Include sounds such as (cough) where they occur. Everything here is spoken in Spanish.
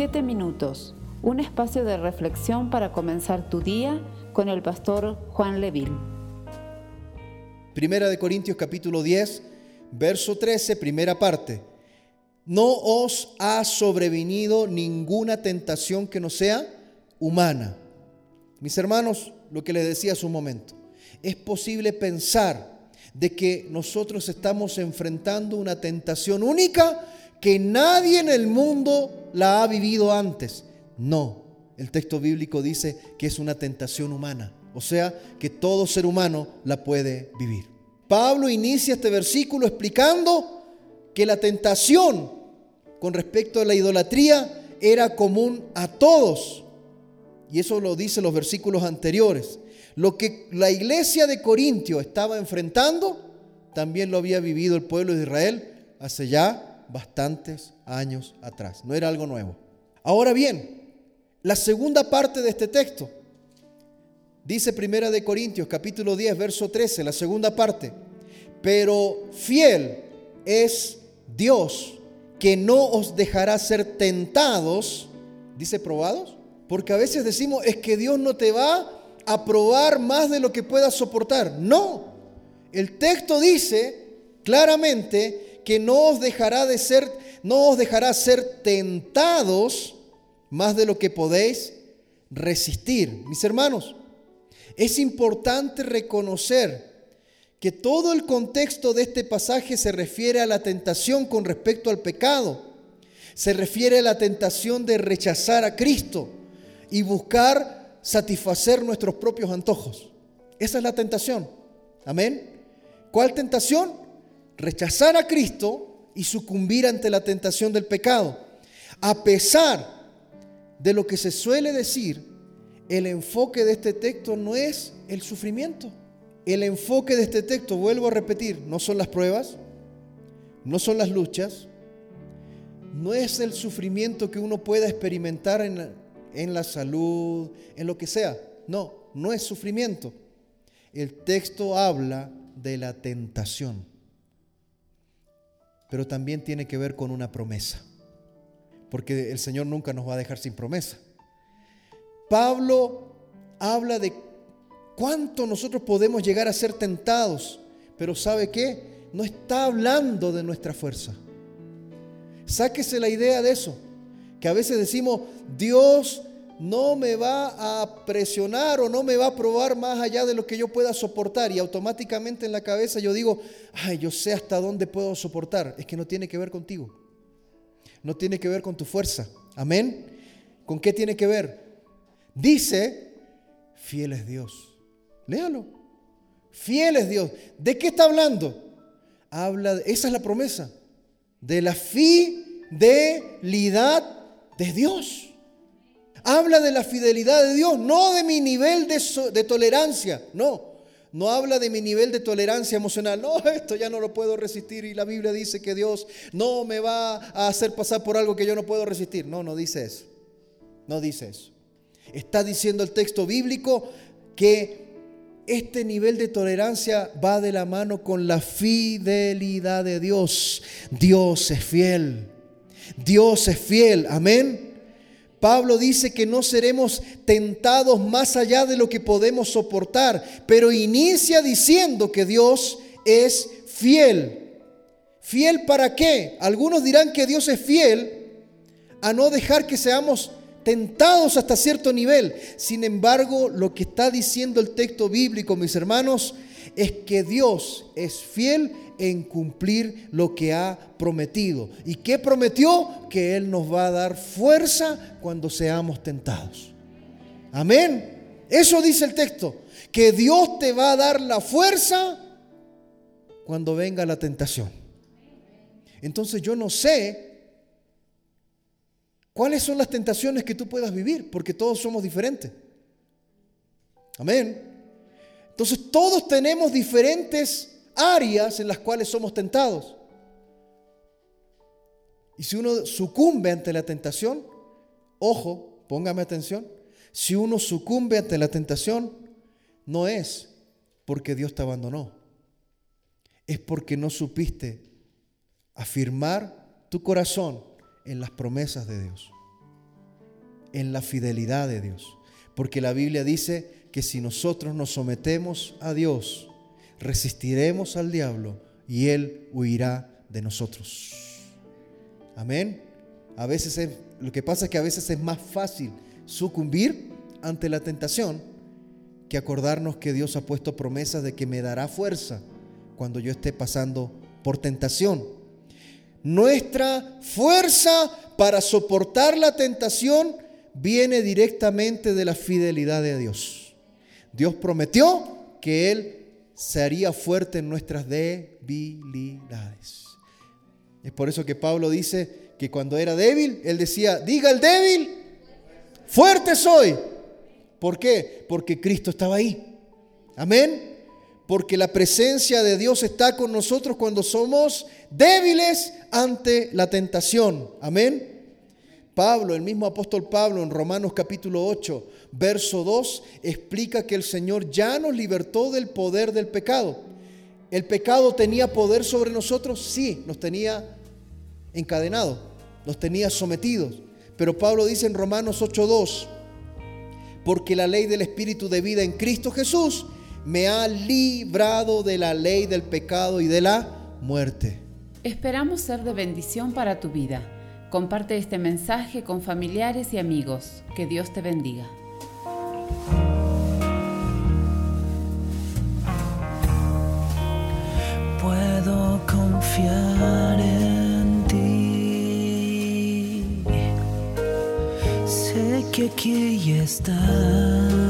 Siete minutos, un espacio de reflexión para comenzar tu día con el pastor Juan Leville. Primera de Corintios capítulo 10, verso 13, primera parte. No os ha sobrevenido ninguna tentación que no sea humana. Mis hermanos, lo que les decía hace un momento, es posible pensar de que nosotros estamos enfrentando una tentación única que nadie en el mundo la ha vivido antes. No, el texto bíblico dice que es una tentación humana, o sea, que todo ser humano la puede vivir. Pablo inicia este versículo explicando que la tentación con respecto a la idolatría era común a todos. Y eso lo dicen los versículos anteriores. Lo que la iglesia de Corintio estaba enfrentando, también lo había vivido el pueblo de Israel hace ya bastantes años atrás. No era algo nuevo. Ahora bien, la segunda parte de este texto dice Primera de Corintios capítulo 10 verso 13, la segunda parte. Pero fiel es Dios que no os dejará ser tentados, dice probados, porque a veces decimos es que Dios no te va a probar más de lo que puedas soportar. No, el texto dice claramente que no os dejará de ser, no os dejará ser tentados más de lo que podéis resistir. Mis hermanos, es importante reconocer que todo el contexto de este pasaje se refiere a la tentación con respecto al pecado. Se refiere a la tentación de rechazar a Cristo y buscar satisfacer nuestros propios antojos. Esa es la tentación. Amén. ¿Cuál tentación? Rechazar a Cristo y sucumbir ante la tentación del pecado. A pesar de lo que se suele decir, el enfoque de este texto no es el sufrimiento. El enfoque de este texto, vuelvo a repetir, no son las pruebas, no son las luchas, no es el sufrimiento que uno pueda experimentar en la, salud, en lo que sea. No, no es sufrimiento. El texto habla de la tentación pero también tiene que ver con una promesa, porque el Señor nunca nos va a dejar sin promesa. Pablo habla de cuánto nosotros podemos llegar a ser tentados, pero ¿sabe qué? No está hablando de nuestra fuerza. Sáquese la idea de eso, que a veces decimos, Dios no me va a presionar o no me va a probar más allá de lo que yo pueda soportar. Y automáticamente en la cabeza yo digo, ay, yo sé hasta dónde puedo soportar. Es que no tiene que ver contigo. No tiene que ver con tu fuerza. Amén. ¿Con qué tiene que ver? Dice, fiel es Dios. Léalo. Fiel es Dios. ¿De qué está hablando? Habla, esa es la promesa, de la fidelidad de Dios. Habla de la fidelidad de Dios, no de mi nivel de, tolerancia, no. No habla de mi nivel de tolerancia emocional. No, (laughs) esto ya no lo puedo resistir y la Biblia dice que Dios no me va a hacer pasar por algo que yo no puedo resistir. No, no dice eso. No dice eso. Está diciendo el texto bíblico que este nivel de tolerancia va de la mano con la fidelidad de Dios. Dios es fiel. Dios es fiel. Amén. Pablo dice que no seremos tentados más allá de lo que podemos soportar, pero inicia diciendo que Dios es fiel. ¿Fiel para qué? Algunos dirán que Dios es fiel a no dejar que seamos tentados hasta cierto nivel. Sin embargo, lo que está diciendo el texto bíblico, mis hermanos, es que Dios es fiel en cumplir lo que ha prometido. ¿Y qué prometió? Que Él nos va a dar fuerza cuando seamos tentados. Amén. Eso dice el texto, que Dios te va a dar la fuerza cuando venga la tentación. Entonces yo no sé cuáles son las tentaciones que tú puedas vivir, porque todos somos diferentes. Amén. Entonces todos tenemos diferentes áreas en las cuales somos tentados. Y si uno sucumbe ante la tentación, ojo, póngame atención, si uno sucumbe ante la tentación, no es porque Dios te abandonó, es porque no supiste afirmar tu corazón en las promesas de Dios. en la fidelidad de Dios. Porque la Biblia dice que si nosotros nos sometemos a Dios, resistiremos al diablo y él huirá de nosotros. Amén. A veces lo que pasa es que a veces es más fácil sucumbir ante la tentación que acordarnos que Dios ha puesto promesas de que me dará fuerza cuando yo esté pasando por tentación. Nuestra fuerza para soportar la tentación viene directamente de la fidelidad de Dios. Dios prometió que Él se haría fuerte en nuestras debilidades. Es por eso que Pablo dice que cuando era débil, él decía, diga el débil, fuerte soy. ¿Por qué? Porque Cristo estaba ahí. Amén. Porque la presencia de Dios está con nosotros cuando somos débiles ante la tentación. Amén. Pablo, el mismo apóstol Pablo en Romanos capítulo 8, verso 2, explica que el Señor ya nos libertó del poder del pecado. ¿El pecado tenía poder sobre nosotros? Sí, nos tenía encadenados, nos tenía sometidos. Pero Pablo dice en Romanos 8:2, porque la ley del Espíritu de vida en Cristo Jesús me ha librado de la ley del pecado y de la muerte. Esperamos ser de bendición para tu vida. Comparte este mensaje con familiares y amigos. Que Dios te bendiga. Puedo confiar en ti. Sé que aquí estás